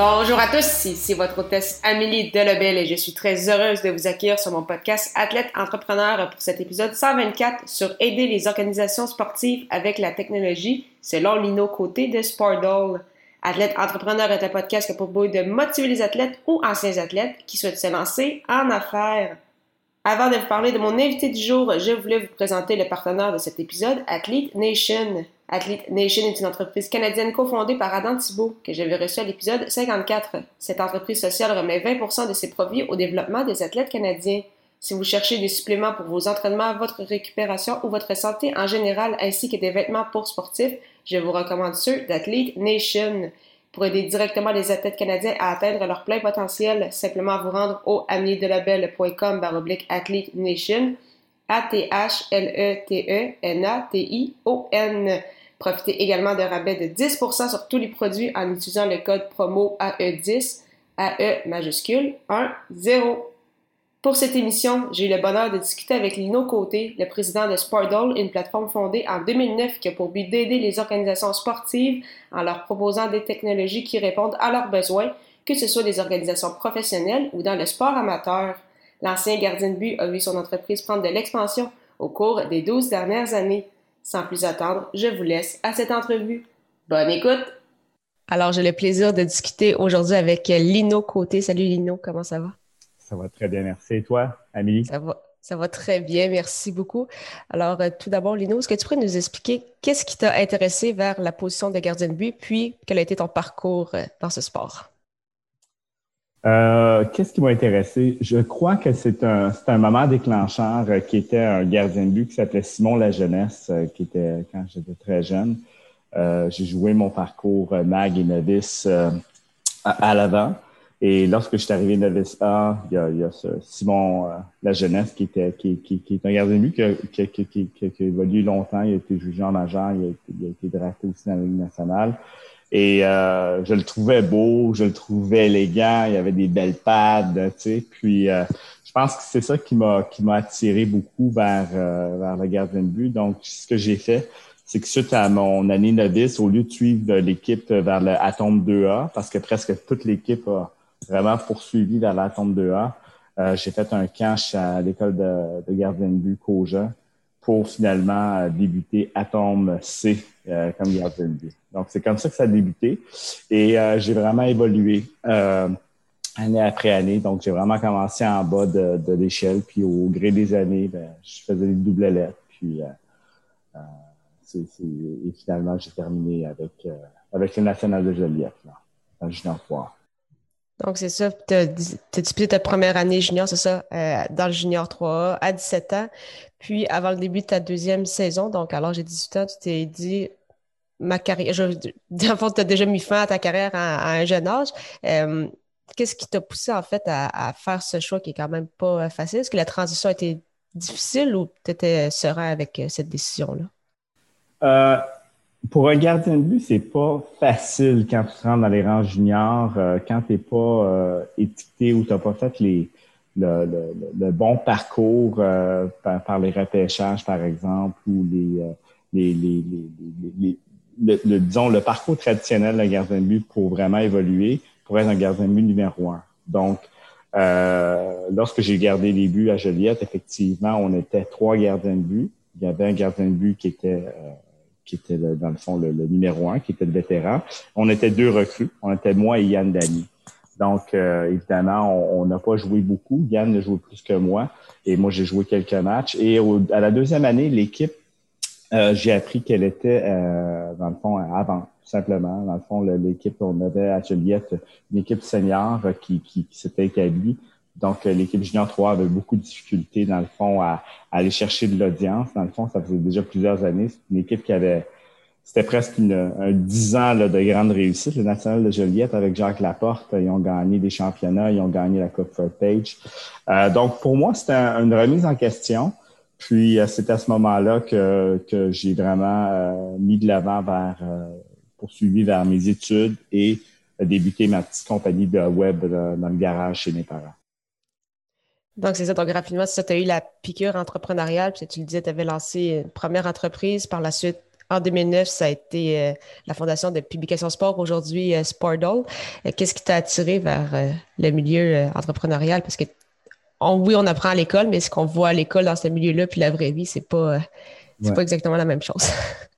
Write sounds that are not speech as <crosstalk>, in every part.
Bonjour à tous, ici votre hôtesse Amélie Delebel et je suis très heureuse de vous accueillir sur mon podcast Athlète Entrepreneur pour cet épisode 124 sur aider les organisations sportives avec la technologie selon Lino Côté de Sportdoll. Athlète Entrepreneur est un podcast qui a pour but de motiver les athlètes ou anciens athlètes qui souhaitent se lancer en affaires. Avant de vous parler de mon invité du jour, je voulais vous présenter le partenaire de cet épisode, Athlete Nation. Athlete Nation est une entreprise canadienne cofondée par Adam Thibault, que j'avais reçu à l'épisode 54. Cette entreprise sociale remet 20% de ses profits au développement des athlètes canadiens. Si vous cherchez des suppléments pour vos entraînements, votre récupération ou votre santé en général, ainsi que des vêtements pour sportifs, je vous recommande ceux d'Athlete Nation. Pour aider directement les athlètes canadiens à atteindre leur plein potentiel, simplement vous rendre au ameliedelabel.com baroblique Athlete Nation, A-T-H-L-E-T-E-N-A-T-I-O-N. Profitez également d'un rabais de 10% sur tous les produits en utilisant le code promo AE10, AE majuscule 1 0. Pour cette émission, j'ai eu le bonheur de discuter avec Lino Côté, le président de Sportdoll, une plateforme fondée en 2009 qui a pour but d'aider les organisations sportives en leur proposant des technologies qui répondent à leurs besoins, que ce soit des organisations professionnelles ou dans le sport amateur. L'ancien gardien de but a vu son entreprise prendre de l'expansion au cours des 12 dernières années. Sans plus attendre, je vous laisse à cette entrevue. Bonne écoute! Alors, j'ai le plaisir de discuter aujourd'hui avec Lino Côté. Salut Lino, comment ça va? Ça va très bien, merci. Et toi, Amélie? Ça va, ça va très bien, merci beaucoup. Alors, euh, tout d'abord, Lino, est-ce que tu pourrais nous expliquer qu'est-ce qui t'a intéressé vers la position de gardien de but, puis quel a été ton parcours euh, dans ce sport? Euh, qu'est-ce qui m'a intéressé? Je crois que c'est un, un moment déclencheur qui était un gardien de but qui s'appelait Simon La Jeunesse, qui était quand j'étais très jeune. J'ai joué mon parcours mag et novice à, l'avant. Et lorsque je suis arrivé novice A, il y a, il y a ce Simon La Jeunesse qui, était, qui, qui, qui est un gardien de but qui a, qui, qui, qui, a évolué longtemps. Il a été jugé en majeur, il a été, il a été drafté aussi dans la Ligue nationale. Et euh, je le trouvais beau, je le trouvais élégant, il y avait des belles pads, tu sais. Puis euh, je pense que c'est ça qui m'a qui m'a attiré beaucoup vers euh, vers le gardien de but. Donc ce que j'ai fait, c'est que suite à mon année novice, au lieu de suivre l'équipe vers le Atom 2A, parce que presque toute l'équipe a vraiment poursuivi vers l'Atom 2A, j'ai fait un camp à l'école de, de gardien de but pour finalement débuter Atom C comme gardien de but. Donc, c'est comme ça que ça a débuté. Et euh, j'ai vraiment évolué euh, année après année. Donc, j'ai vraiment commencé en bas de, de l'échelle. Puis, au gré des années, ben, je faisais des doubles lettres. Puis, euh, c'est, et finalement, j'ai terminé avec, avec le National de Joliette, là, dans le junior 3. Donc, c'est ça. Tu as, disputé ta première année junior, c'est ça, dans le junior 3 à 17 ans. Puis, avant le début de ta deuxième saison, donc alors j'ai 18 ans, tu t'es dit, ma carrière, je, fait, tu as déjà mis fin à ta carrière à, un jeune âge. Euh, qu'est-ce qui t'a poussé en fait à, faire ce choix qui est quand même pas euh, facile? Est-ce que la transition a été difficile ou tu étais serein avec euh, cette décision-là? Pour un gardien de but, c'est pas facile quand tu rentres dans les rangs juniors, quand tu n'es pas étiqueté ou tu n'as pas fait les, le, le, bon parcours par, par, les repêchages, par exemple, ou les, les, les, les, le, disons, le parcours traditionnel d'un gardien de but pour vraiment évoluer, pour être un gardien de but numéro un. Donc, euh, lorsque j'ai gardé les buts à Joliette, effectivement, on était trois gardiens de but. Il y avait un gardien de but qui était, euh, qui était dans le fond le, numéro un, qui était le vétéran. On était deux recrues. On était moi et Yann Dany. Donc, euh, évidemment, on n'a pas joué beaucoup. Yann a joué plus que moi. Et moi, j'ai joué quelques matchs. Et à la deuxième année, l'équipe euh, j'ai appris qu'elle était, euh, dans le fond, avant, tout simplement. Dans le fond, l'équipe, on avait à Juliette une équipe senior qui, s'était établie. Donc, euh, l'équipe junior 3 avait beaucoup de difficultés, dans le fond, à, aller chercher de l'audience. Dans le fond, ça faisait déjà plusieurs années. C'est une équipe qui avait c'était presque une, un dix ans là, de grande réussite. Le National de Joliette avec Jacques Laporte, ils ont gagné des championnats, ils ont gagné la Coupe Page. Euh, donc, pour moi, c'était une remise en question. Puis, euh, c'est à ce moment-là que, que j'ai vraiment euh, mis de l'avant vers, poursuivi vers mes études et débuté ma petite compagnie de web dans le garage chez mes parents. Donc, c'est ça. Donc, rapidement, ça, tu as eu la piqûre entrepreneuriale. Puis, tu le disais, tu avais lancé une première entreprise. Par la suite, en 2009, ça a été euh, la fondation de Publication Sport, aujourd'hui euh, Sportdoll. Euh, qu'est-ce qui t'a attiré vers le milieu entrepreneurial? Parce que oui, on apprend à l'école, mais ce qu'on voit à l'école dans ce milieu-là, puis la vraie vie, c'est pas, pas exactement la même chose. <laughs>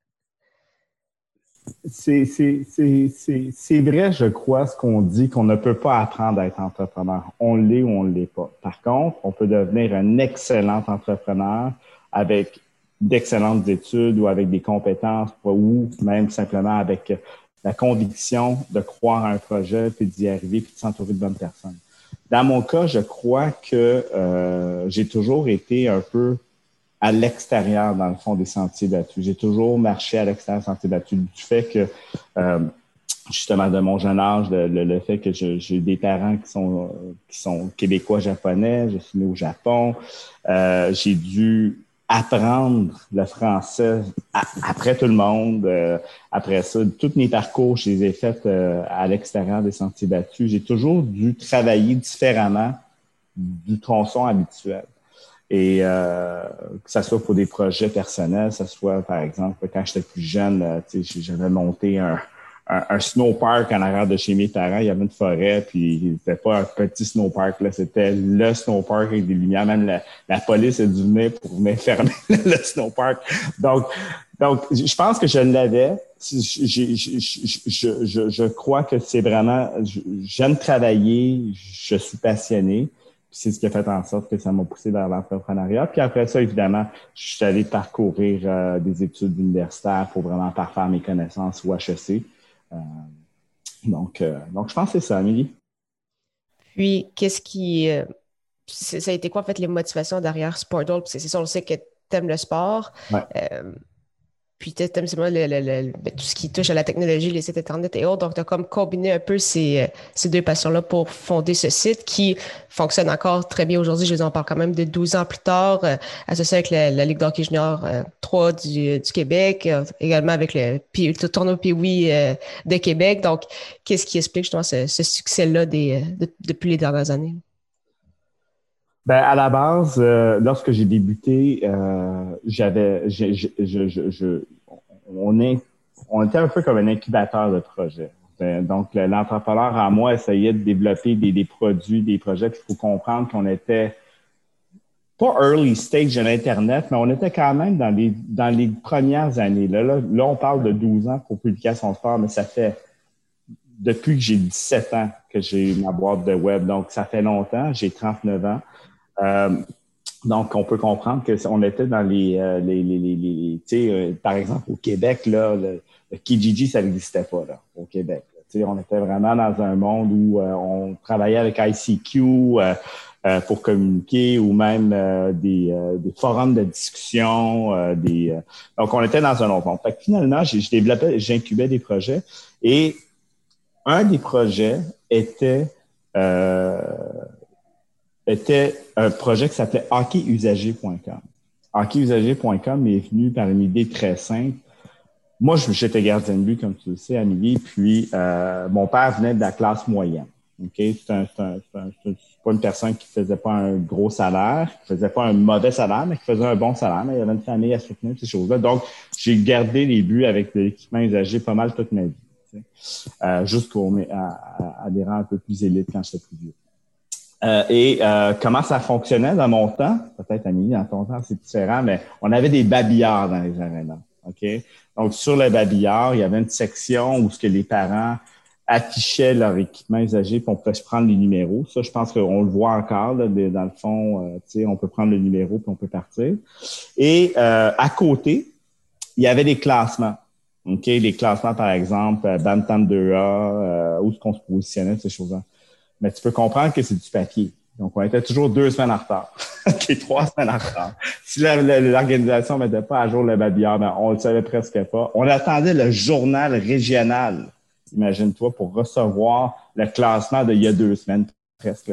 c'est vrai, je crois, ce qu'on dit, qu'on ne peut pas apprendre à être entrepreneur. On l'est ou on ne l'est pas. Par contre, on peut devenir un excellent entrepreneur avec d'excellentes études ou avec des compétences ou même simplement avec la conviction de croire à un projet, puis d'y arriver, puis de s'entourer de bonnes personnes. Dans mon cas, je crois que euh, j'ai toujours été un peu à l'extérieur, dans le fond, des sentiers battus. J'ai toujours marché à l'extérieur des sentiers battus du fait que, euh, justement, de mon jeune âge, le, fait que j'ai des parents qui sont, qui sont québécois-japonais, suis né au Japon, euh, j'ai dû apprendre le français après tout le monde. Euh, après ça, tous mes parcours, je les ai faits euh, à l'extérieur des sentiers battus. J'ai toujours dû travailler différemment du tronçon habituel. Et euh, que ce soit pour des projets personnels, que ce soit, par exemple, quand j'étais plus jeune, j'avais monté un, un, snowpark en arrière de chez mes parents. Il y avait une forêt, puis c'était pas un petit snowpark, là, c'était le snowpark avec des lumières. Même la, police est venue pour venir fermer <laughs> le snowpark. Donc, donc, je pense que je l'avais. Je, je, je, je, crois que c'est vraiment, j'aime travailler, je suis passionné. C'est ce qui a fait en sorte que ça m'a poussé vers l'entrepreneuriat. Puis après ça, évidemment, je suis allé parcourir euh, des études universitaires pour vraiment parfaire mes connaissances au HEC. Euh, donc, euh, donc, je pense que c'est ça, Amélie. Puis, qu'est-ce qui. Ça a été quoi, en fait, les motivations derrière Sportdoll? C'est ça, on sait que tu aimes le sport. Puis tu ben, tout ce qui touche à la technologie, les sites Internet et autres. Donc, tu as comme combiné un peu ces, ces deux passions-là pour fonder ce site qui fonctionne encore très bien aujourd'hui. Je vous en parle quand même de 12 ans plus tard, euh, associé avec la, Ligue d'hockey junior 3 euh, du, Québec, euh, également avec le, tournoi Pee-Wee de Québec. Donc, qu'est-ce qui explique justement ce, succès-là depuis les dernières années? Ben, à la base, euh, lorsque j'ai débuté, euh, j'avais, on, était un peu comme un incubateur de projet. Ben, donc, l'entrepreneur en moi essayait de développer des, des produits, des projets. Il faut comprendre qu'on était pas early stage de l'Internet, mais on était quand même dans les, dans les premières années. Là, là, là on parle de 12 ans pour Publication Sport, mais ça fait depuis que j'ai 17 ans que j'ai ma boîte de web. Donc, ça fait longtemps. J'ai 39 ans. Euh, donc, on peut comprendre qu'on était dans les, euh, les, les, les, tu sais, euh, par exemple, au Québec, là, le, Kijiji, ça n'existait pas, là, au Québec. Sais, on était vraiment dans un monde où on travaillait avec ICQ pour communiquer ou même des, des, forums de discussion. des, donc, on était dans un autre monde. Fait que finalement, j'ai développé, j'incubais des projets et un des projets était était un projet qui s'appelait hockeyusager.com. Hockeyusager.com est venu par une idée très simple. Moi, j'étais gardien de but, comme tu le sais, Amélie, puis euh, mon père venait de la classe moyenne. Ok, C'est pas une personne qui faisait pas un gros salaire, qui faisait pas un mauvais salaire, mais qui faisait un bon salaire, mais il y avait une famille à soutenir, ces choses-là. Donc, j'ai gardé les buts avec de l'équipement usagé pas mal toute ma vie. Euh, jusqu'au rangs un peu plus élites quand j'étais plus vieux. Euh, et euh, comment ça fonctionnait dans mon temps, peut-être Amélie, dans ton temps, c'est différent, mais on avait des babillards dans les arénas. OK? Donc, sur les babillards, il y avait une section où ce que les parents affichaient leur équipement usagé, puis on pouvait se prendre les numéros. Ça, je pense qu'on le voit encore, là, dans le fond, euh, sais, on peut prendre le numéro, puis on peut partir. Et à côté, il y avait des classements. OK? Les classements, par exemple, Bantam 2A, où est-ce qu'on se positionnait, ces choses-là mais tu peux comprendre que c'est du papier. Donc, on était toujours deux semaines en retard, <laughs> trois semaines en retard. Si l'organisation ne mettait pas à jour le babillard, ben, on le savait presque pas. On attendait le journal régional, imagine-toi, pour recevoir le classement d'il y a deux semaines presque.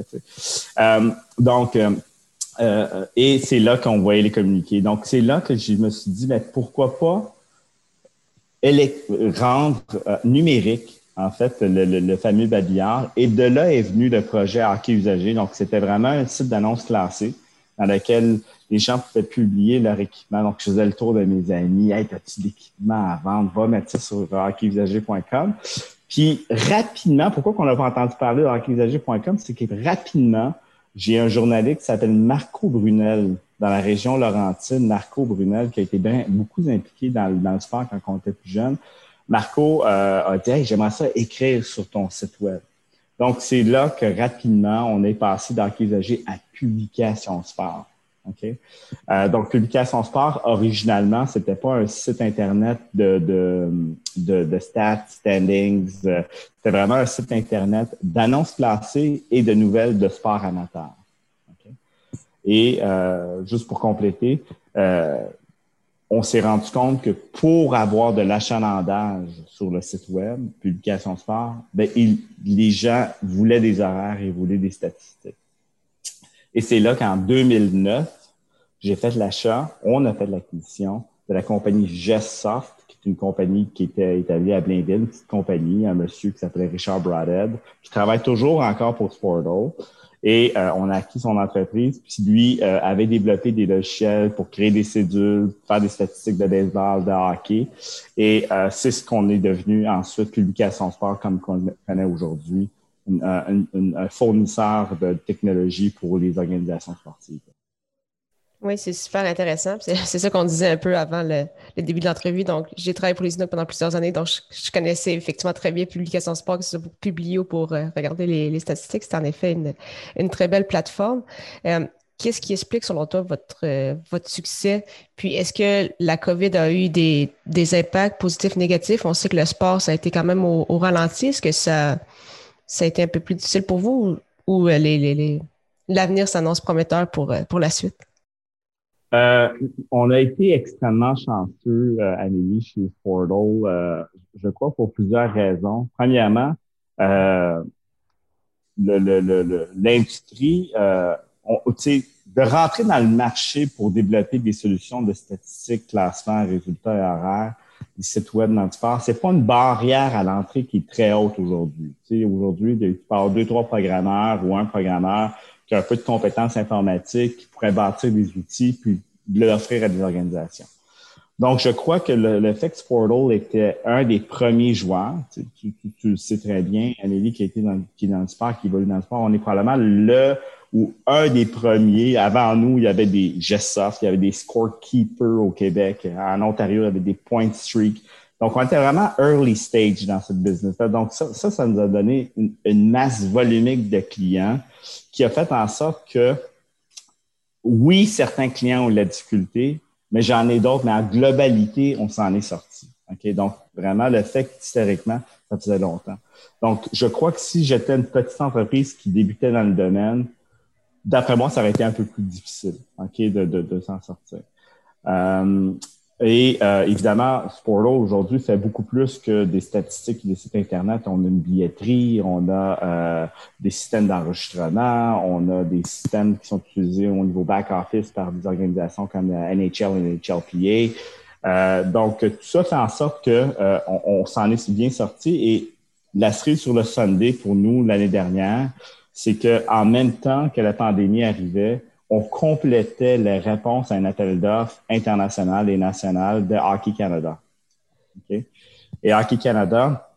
Euh, donc, euh, euh, et c'est là qu'on voyait les communiqués. Donc, c'est là que je me suis dit, mais pourquoi pas rendre numérique en fait, le, fameux babillard. Et de là est venu le projet Hockey. Donc, c'était vraiment un site d'annonce classé dans lequel les gens pouvaient publier leur équipement. Donc, je faisais le tour de mes amis. Hey, as-tu d'équipement à vendre? Va mettre ça sur hockeyusager.com. Puis, rapidement, pourquoi qu'on n'a pas entendu parler de hockeyusager.com? C'est que rapidement, j'ai un journaliste qui s'appelle Marco Brunel dans la région Laurentine. Marco Brunel, qui a été beaucoup impliqué dans le sport quand on était plus jeune. Marco euh, a dit j'aimerais ça écrire sur ton site web. Donc, c'est là que rapidement, on est passé d'archéologie à publication sport. Euh, donc, Publication Sport, originalement, c'était pas un site Internet de, de, de, stats, standings. Euh, c'était vraiment un site Internet d'annonces classées et de nouvelles de sport amateur. Et euh, juste pour compléter, euh, on s'est rendu compte que pour avoir de l'achalandage sur le site web, Publication Sport, ben, les gens voulaient des horaires et voulaient des statistiques. Et c'est là qu'en 2009, j'ai fait l'achat, on a fait l'acquisition de la compagnie GestSoft, qui est une compagnie qui était établie à Blainville, une petite compagnie, un monsieur qui s'appelait Richard Bradhead, qui travaille toujours encore pour Sporto. Et euh, on a acquis son entreprise. Puis lui euh, avait développé des logiciels pour créer des cédules, faire des statistiques de baseball, de hockey. Et euh, c'est ce qu'on est devenu ensuite, Publication Sport, comme qu'on connaît aujourd'hui, un fournisseur de technologie pour les organisations sportives. Oui, c'est super intéressant. <laughs> C'est ça qu'on disait un peu avant le, début de l'entrevue. Donc, j'ai travaillé pour les INOC pendant plusieurs années, donc je, connaissais effectivement très bien Publication Sport, que ce soit pour publier ou pour euh, regarder les, statistiques. C'est en effet une, très belle plateforme. Euh, qu'est-ce qui explique, selon toi, votre, euh, votre succès? Puis, est-ce que la COVID a eu des, impacts positifs, négatifs? On sait que le sport, ça a été quand même au, ralenti. Est-ce que ça, a été un peu plus difficile pour vous ou, l'avenir s'annonce prometteur pour la suite? Euh, on a été extrêmement chanceux, euh, Amélie, chez Sportle, euh, je crois pour plusieurs raisons. Premièrement, euh, l'industrie, euh, de rentrer dans le marché pour développer des solutions de statistiques, classement, résultats et horaires, des sites web dans le c'est pas une barrière à l'entrée qui est très haute aujourd'hui. Aujourd'hui, tu parles deux, trois programmeurs ou un programmeur qui a un peu de compétences informatiques, qui pourrait bâtir des outils puis l'offrir à des organisations. Donc, je crois que le, fait que Sportal était un des premiers joueurs, tu, tu, le sais très bien, Amélie qui, dans, qui est dans le sport, qui évolue dans le sport, on est probablement le ou un des premiers. Avant nous, il y avait des GestSoft, il y avait des scorekeepers au Québec. En Ontario, il y avait des point streak. Donc, on était vraiment early stage dans ce business-là. Donc, ça, ça, ça, nous a donné une, masse volumique de clients qui a fait en sorte que, oui, certains clients ont de la difficulté, mais j'en ai d'autres, mais en globalité, on s'en est sorti. Donc, vraiment, le fait historiquement, ça faisait longtemps. Donc, je crois que si j'étais une petite entreprise qui débutait dans le domaine, d'après moi, ça aurait été un peu plus difficile, OK, de, de, de s'en sortir. Euh, et euh, évidemment, Sporto aujourd'hui fait beaucoup plus que des statistiques des sites Internet. On a une billetterie, on a euh, des systèmes d'enregistrement, on a des systèmes qui sont utilisés au niveau back-office par des organisations comme la NHL et NHLPA. Euh, donc, tout ça fait en sorte que euh, on, s'en est bien sorti. Et la cerise sur le Sunday pour nous l'année dernière, c'est que en même temps que la pandémie arrivait, on complétait les réponses à un appel d'offres international et national de Hockey Canada. Et Hockey Canada,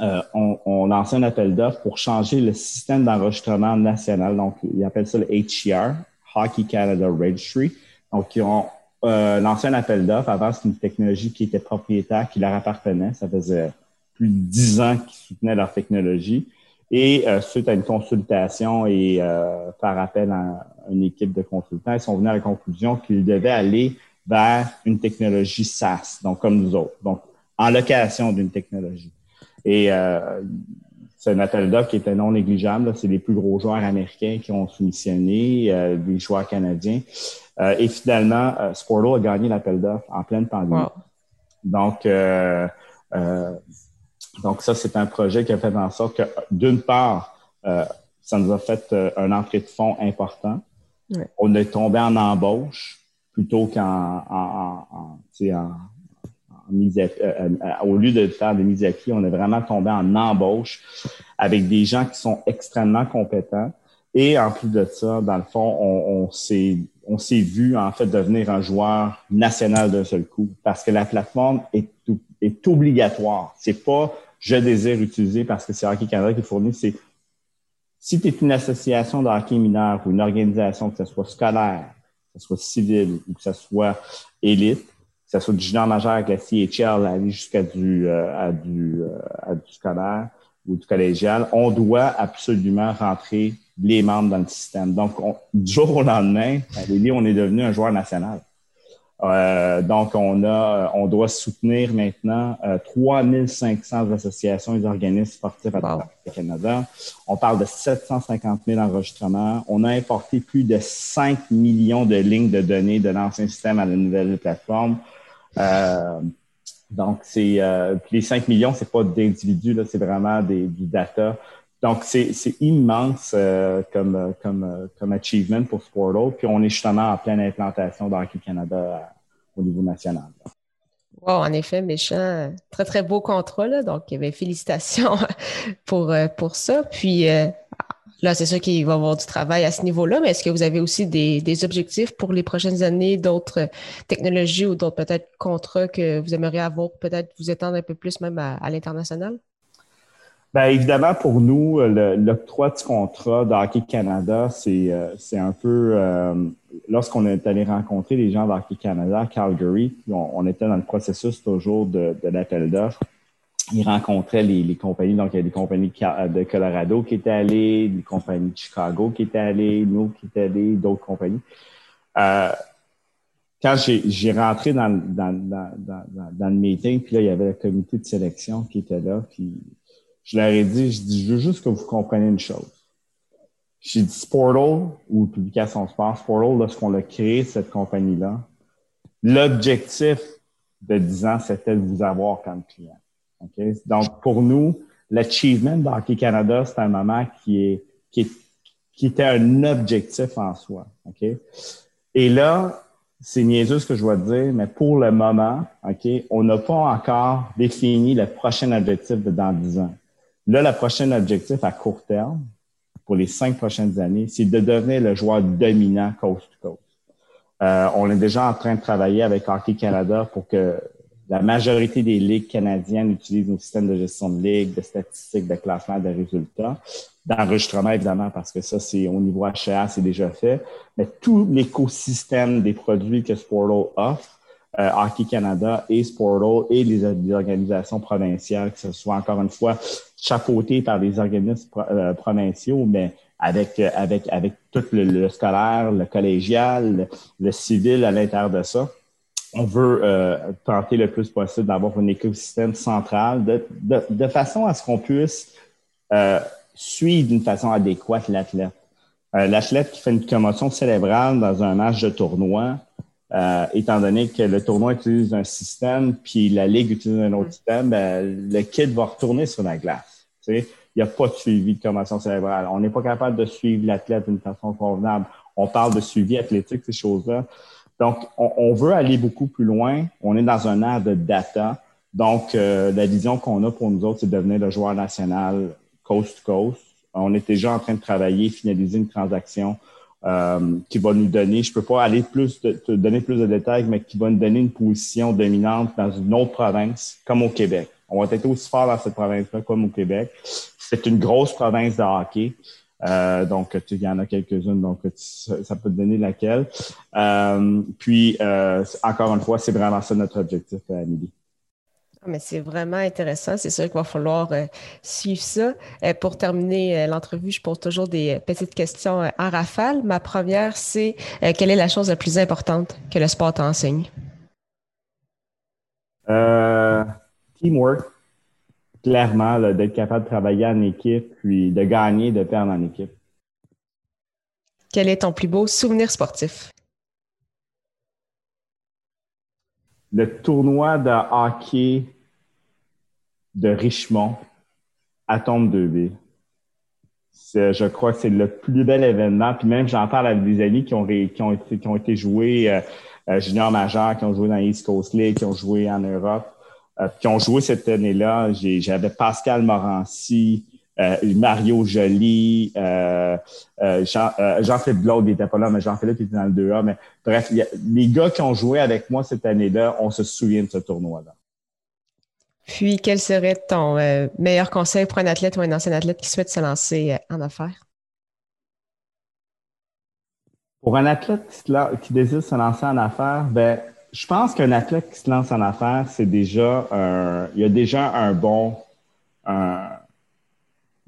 euh, on, on lançait un appel d'offres pour changer le système d'enregistrement national. Donc, ils appellent ça le HCR, Hockey Canada Registry. Donc, ils ont euh, lancé un appel d'offres. Avant, c'était une technologie qui était propriétaire, qui leur appartenait. Ça faisait plus de dix ans qu'ils soutenaient leur technologie. Et euh, suite à une consultation et euh, par appel à une équipe de consultants, ils sont venus à la conclusion qu'ils devaient aller vers une technologie SaaS, donc comme nous autres, donc en location d'une technologie. Et euh, c'est un appel d'offres qui était non négligeable. C'est les plus gros joueurs américains qui ont soumissionné, euh, des joueurs canadiens. Euh, et finalement, euh, Sporto a gagné l'appel d'offres en pleine pandémie. Donc, euh, donc ça, c'est un projet qui a fait en sorte que, d'une part, ça nous a fait un entrée de fonds important. On est tombé en embauche plutôt qu'en en, en, en, euh, euh, au lieu de faire des mises à pied, on est vraiment tombé en embauche avec des gens qui sont extrêmement compétents. Et en plus de ça, dans le fond, on, on s'est on s'est vu en fait devenir un joueur national d'un seul coup parce que la plateforme est, est obligatoire. C'est pas je désire utiliser parce que c'est Hockey Canada qui fournit. C'est si tu es une association de hockey mineur ou une organisation, que ce soit scolaire, que ce soit civile ou que ce soit élite, que ce soit du junior majeur avec la CHL, aller jusqu'à du, euh, à du, euh, à du scolaire ou du collégial, on doit absolument rentrer les membres dans le système. Donc, du jour au lendemain, à on est devenu un joueur national. Euh, donc, on a, on doit soutenir maintenant euh, 3500 associations et organismes sportifs à travers le Canada. On parle de 750 000 enregistrements. On a importé plus de 5 millions de lignes de données de l'ancien système à la nouvelle plateforme. Euh, donc, c'est euh, les 5 millions, c'est pas d'individus, là, c'est vraiment des, du data. Donc, c'est immense euh, comme, comme, comme achievement pour Sportal. Puis, on est justement en pleine implantation d'Hockey Canada au niveau national. Wow, en effet, méchant. Très, très beau contrat. Là, donc, ben, félicitations <laughs> pour, pour ça. Puis, Là, c'est sûr qu'il va y avoir du travail à ce niveau-là, mais est-ce que vous avez aussi des, objectifs pour les prochaines années, d'autres technologies ou d'autres peut-être contrats que vous aimeriez avoir, peut-être vous étendre un peu plus même à, l'international? Bien, évidemment, pour nous, l'octroi du contrat d'Hockey Canada, c'est euh, un peu euh, lorsqu'on est allé rencontrer les gens d'Hockey Canada à Calgary, on, était dans le processus toujours de, l'appel d'offres il rencontrait les, compagnies, donc il y a des compagnies de Colorado qui étaient allées, des compagnies de Chicago qui étaient allées, nous qui étaient allés, d'autres compagnies. Euh, quand j'ai rentré dans, dans, dans, dans, le meeting, puis là, il y avait le comité de sélection qui était là, puis je leur ai dit, je dis, je veux juste que vous compreniez une chose. J'ai dit Sportal ou Publication Sport, Sportal, lorsqu'on a créé cette compagnie-là, l'objectif de 10 ans, c'était de vous avoir comme client. Donc, pour nous, l'achievement d'Hockey Canada, c'est un moment qui est, qui était un objectif en soi. Et là, c'est niaiseux ce que je dois dire, mais pour le moment, on n'a pas encore défini le prochain objectif de dans 10 ans. Là, le prochain objectif à court terme, pour les cinq prochaines années, c'est de devenir le joueur dominant coast to coast. Euh, on est déjà en train de travailler avec Hockey Canada pour que la majorité des ligues canadiennes utilisent nos systèmes de gestion de ligue, de statistiques, de classement, de résultats, d'enregistrement évidemment, parce que ça, c'est au niveau HA, c'est déjà fait. Mais tout l'écosystème des produits que Sportal offre, euh, Hockey Canada et Sportal et les, organisations provinciales, que ce soit encore une fois chapeauté par des organismes euh, provinciaux, mais avec, euh, avec, avec tout le, scolaire, le collégial, le civil à l'intérieur de ça on veut euh, tenter le plus possible d'avoir un écosystème central de, de, façon à ce qu'on puisse euh, suivre d'une façon adéquate l'athlète. L'athlète qui fait une commotion cérébrale dans un match de tournoi, euh, étant donné que le tournoi utilise un système, puis la ligue utilise un autre système, ben, le kit va retourner sur la glace. Tu sais? Il n'y a pas de suivi de commotion cérébrale. On n'est pas capable de suivre l'athlète d'une façon convenable. On parle de suivi athlétique, ces choses-là. Donc, on, veut aller beaucoup plus loin. On est dans un ère de data. Donc, euh, la vision qu'on a pour nous autres, c'est de devenir le joueur national coast to coast. On est déjà en train de travailler, finaliser une transaction euh, qui va nous donner, je peux pas aller plus, de, te donner plus de détails, mais qui va nous donner une position dominante dans une autre province, comme au Québec. On va être aussi fort dans cette province-là comme au Québec. C'est une grosse province de hockey. Euh, donc, il y en a quelques-unes, donc ça peut te donner laquelle. Euh, puis, euh, encore une fois, c'est vraiment ça notre objectif, Amélie. Ah, mais c'est vraiment intéressant. C'est sûr qu'il va falloir suivre ça. pour terminer l'entrevue, je pose toujours des petites questions en rafale. Ma première, c'est quelle est la chose la plus importante que le sport t'enseigne? teamwork. clairement, d'être capable de travailler en équipe, puis de gagner, de perdre en équipe. Quel est ton plus beau souvenir sportif? Le tournoi de hockey de Richmond à Tombe 2B. Je crois que c'est le plus bel événement. Puis même, j'en parle avec des amis qui ont, qui ont, été, qui ont été joués euh, euh, junior majeur, qui ont joué dans l'East Coast League, qui ont joué en Europe, euh, qui ont joué cette année-là. J'avais Pascal Morancy, euh, Mario Joly, euh, euh, Jean, Jean-Philippe Blaude, il n'était pas là, mais Jean-Philippe était dans le 2A. Mais bref, les gars qui ont joué avec moi cette année-là, on se souvient de ce tournoi-là. Puis, quel serait ton meilleur conseil pour un athlète ou un ancien athlète qui souhaite se lancer en affaires? Pour un athlète qui, qui désire se lancer en affaires, ben, je pense qu'un athlète qui se lance en affaires, c'est déjà un, il y a déjà un bon, un,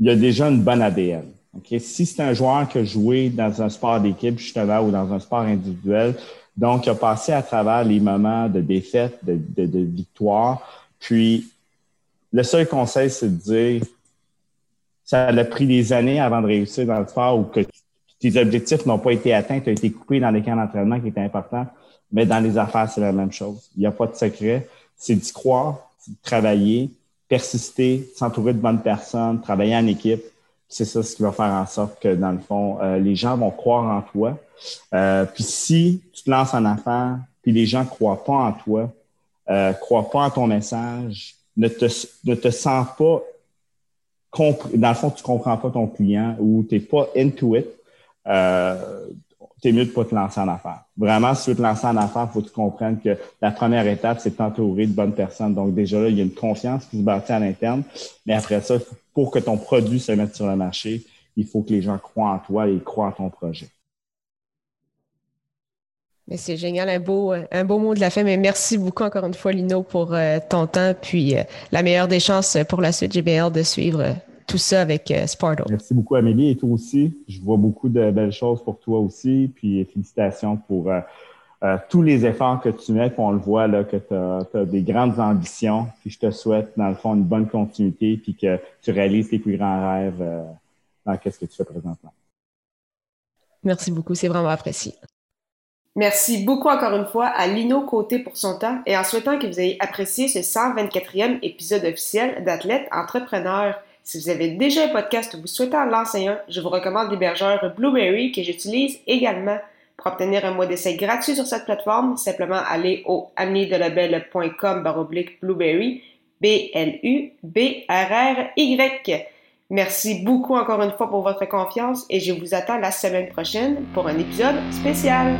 il y a déjà une bonne ADN. Okay? Si c'est un joueur qui a joué dans un sport d'équipe, justement, ou dans un sport individuel, donc il a passé à travers les moments de défaite, de, victoire, puis le seul conseil, c'est de dire ça a pris des années avant de réussir dans le sport ou que tes objectifs n'ont pas été atteints, tu as été coupé dans les camps d'entraînement qui étaient importants, mais dans les affaires, c'est la même chose. Il n'y a pas de secret. C'est d'y croire, de travailler, persister, s'entourer de bonnes personnes, travailler en équipe. C'est ça ce qui va faire en sorte que, dans le fond, euh, les gens vont croire en toi. Euh, puis si tu te lances en affaires, puis les gens croient pas en toi, euh, croient pas en ton message, ne te, ne te sens pas dans le fond, tu comprends pas ton client ou tu n'es pas into it, t'es mieux de pas te lancer en affaires. Vraiment, si tu veux te lancer en affaires, faut que tu comprennes que la première étape, c'est de t'entourer de bonnes personnes. Donc, déjà là, il y a une confiance qui se bâtit à l'interne. Mais après ça, pour que ton produit se mette sur le marché, il faut que les gens croient en toi et croient en ton projet. Mais c'est génial, un beau, un beau mot de la fin. Mais merci beaucoup encore une fois, Lino, pour euh, ton temps. Puis euh, la meilleure des chances pour la suite. Hâte de suivre tout ça avec euh. Merci beaucoup, Amélie, et toi aussi. Je vois beaucoup de belles choses pour toi aussi. Puis félicitations pour euh, euh, tous les efforts que tu mets. Puis on le voit là, que tu as, des grandes ambitions. Puis je te souhaite, dans le fond, une bonne continuité, puis que tu réalises tes plus grands rêves dans ce que tu fais présentement. Merci beaucoup, c'est vraiment apprécié. Merci beaucoup encore une fois à Lino Côté pour son temps et en souhaitant que vous ayez apprécié ce 124e épisode officiel d'Athlète Entrepreneur. Si vous avez déjà un podcast ou vous souhaitez en lancer un, je vous recommande l'hébergeur Blueberry que j'utilise également. Pour obtenir un mois d'essai gratuit sur cette plateforme, simplement allez au amenerdelabel.com baroblique Blueberry, B-L-U-B-R-R-Y. Merci beaucoup encore une fois pour votre confiance et je vous attends la semaine prochaine pour un épisode spécial.